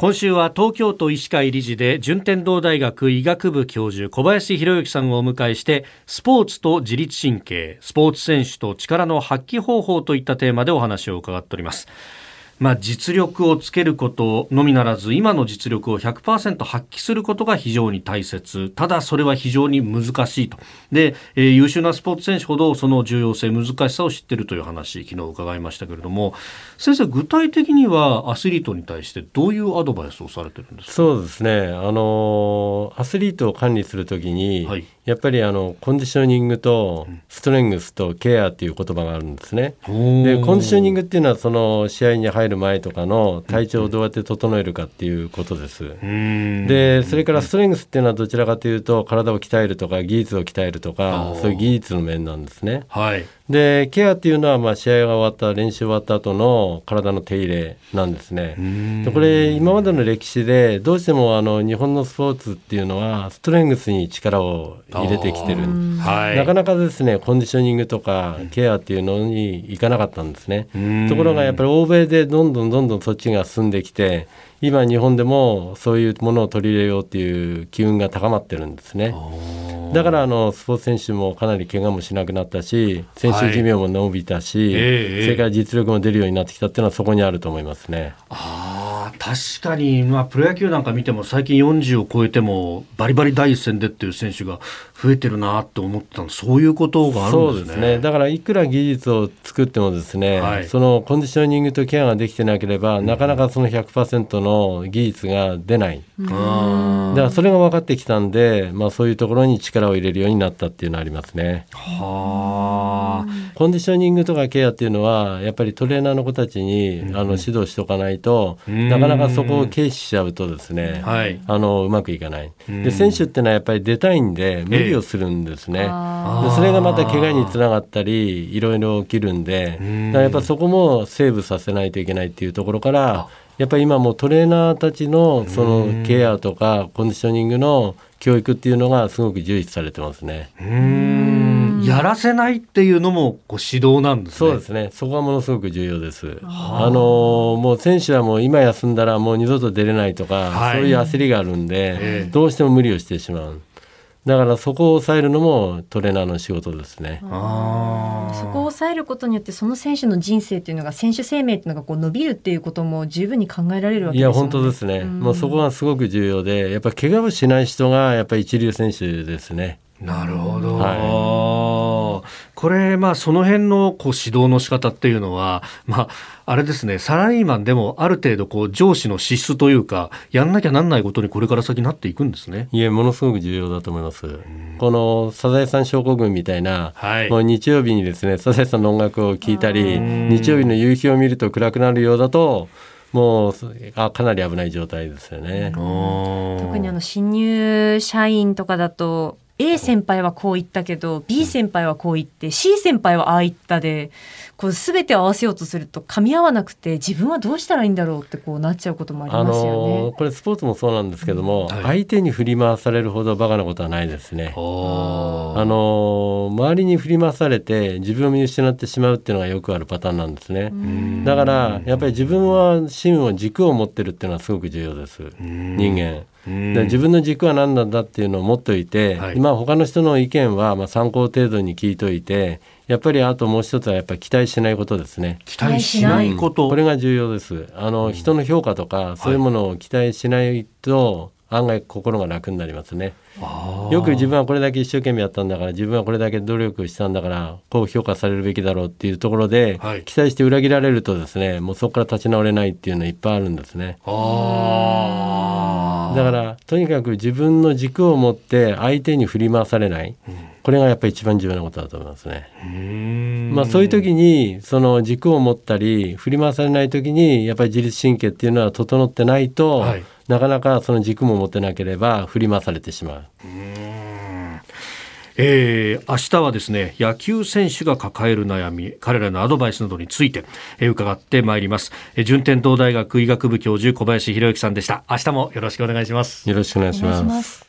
今週は東京都医師会理事で順天堂大学医学部教授小林博之さんをお迎えしてスポーツと自律神経スポーツ選手と力の発揮方法といったテーマでお話を伺っております。まあ、実力をつけることのみならず今の実力を100%発揮することが非常に大切。ただそれは非常に難しいと。で、えー、優秀なスポーツ選手ほどその重要性難しさを知っているという話昨日伺いましたけれども。先生具体的にはアスリートに対してどういうアドバイスをされてるんですか？そうですね。あのアスリートを管理するときに、はいやっぱりあのコンディショニングとストレングスとケアっていう言葉があるんですね。でコンディショニングっていうのはその試合に入る前とかの体調をどうやって整えるかっていうことです。でそれからストレングスっていうのはどちらかというと体を鍛えるとか技術を鍛えるとかそういう技術の面なんですね。はいでケアっていうのはまあ試合が終わった練習終わった後の体の手入れなんですね。でこれ今までの歴史でどうしてもあの日本のスポーツっていうのはストレングスに力を入れてきてる、はい、なかなかですねコンディショニングとかケアっていうのにいかなかったんですね。ところがやっぱり欧米でどんどんどんどんそっちが進んできて今日本でもそういうものを取り入れようっていう機運が高まってるんですね。だからあのスポーツ選手もかなり怪我もしなくなったし選手寿命も伸びたし、はい、それから実力も出るようになってきたっていうのはそこにあると思いますね。あ確かに、まあ、プロ野球なんか見ても最近40を超えてもバリバリ第一線でっていう選手が増えてるなって思ったのそういうことがあるんですね。そうですね。だからいくら技術を作ってもですね、はい、そのコンディショニングとケアができてなければ、うん、なかなかその100%の技術が出ない。だからそれが分かってきたんで、まあ、そういうところに力を入れるようになったっていうのはありますね。はコンディショニングとかケアっていうのはやっぱりトレーナーの子たちに、あの指導しておかないと、なかなかそこを軽視しちゃうとですね、はい、あのうまくいかない。で選手ってのはやっぱり出たいんで無理をするんですね。えー、でそれがまた怪我につながったりいろいろ起きるんでだからやっぱそこもセーブさせないといけないっていうところからやっぱり今もトレーナーたちのそのケアとかコンディショニングの教育っていうのがすごく重視されてますね。やらせないっていうのもこう指導なんです、ね、そうですね。そこはものすごく重要です。あのもう選手はもう今休んだらもう二度と出れないとか、はい、そういう焦りがあるんで、えー、どうしても無理をしてしまう。だからそこを抑えるのもトレーナーの仕事ですね。あそこを抑えることによってその選手の人生っていうのが選手生命っていうのがこう伸びるっていうことも十分に考えられるわけですよね。いや本当ですね。もうそこがすごく重要で、やっぱ怪我をしない人がやっぱり一流選手ですね。なるほど。はい、これ、まあ、その辺のこう指導の仕方っていうのは、まあ、あれですね、サラリーマンでもある程度こう上司の資質というか、やんなきゃなんないことにこれから先なっていくんですね。いえ、ものすごく重要だと思います。このサザエさん症候群みたいな、はい、もう日曜日にですね、サザエさんの音楽を聴いたり、日曜日の夕日を見ると暗くなるようだと、もうあかなり危ない状態ですよね。特にあの新入社員とかだと A 先輩はこう言ったけど B 先輩はこう言って C 先輩はああ言ったでこう全て合わせようとすると噛み合わなくて自分はどうしたらいいんだろうってこうなっちゃうこともありますよね。あのこれスポーツもそうなんですけども、はい、相手に振り回されるほどバカなことはないですね。あの周りに振り回されて自分を見失ってしまうっていうのがよくあるパターンなんですね。だからやっぱり自分は芯を軸を持ってるっていうのはすごく重要です。人間。自分の軸は何なんだっていうのを持っておいて、はい、今他の人の意見はまあ参考程度に聞いといてやっぱりあともう一つはやっぱり期待しないことですね。期待しない。こと、これが重要です。あの、人の評価とかそういうものを期待しないと、案外心が楽になりますね。よく自分はこれだけ一生懸命やったんだから自分はこれだけ努力したんだからこう評価されるべきだろうっていうところで、はい、期待して裏切られるとですねもうそこから立ち直れないっていうのいっぱいあるんですね。だからとにかく自分の軸を持って相手に振り回されない、うん、これがやっぱり一番重要なことだと思いますね。まあそういう時にその軸を持ったり振り回されない時にやっぱり自律神経っていうのは整ってないと、はい、なかなかその軸も持てなければ振り回されてしまう。えー、明日はですね野球選手が抱える悩み彼らのアドバイスなどについて、えー、伺ってまいります、えー、順天堂大学医学部教授小林博之さんでした。明日もよろしくお願いします。よろしくお願いします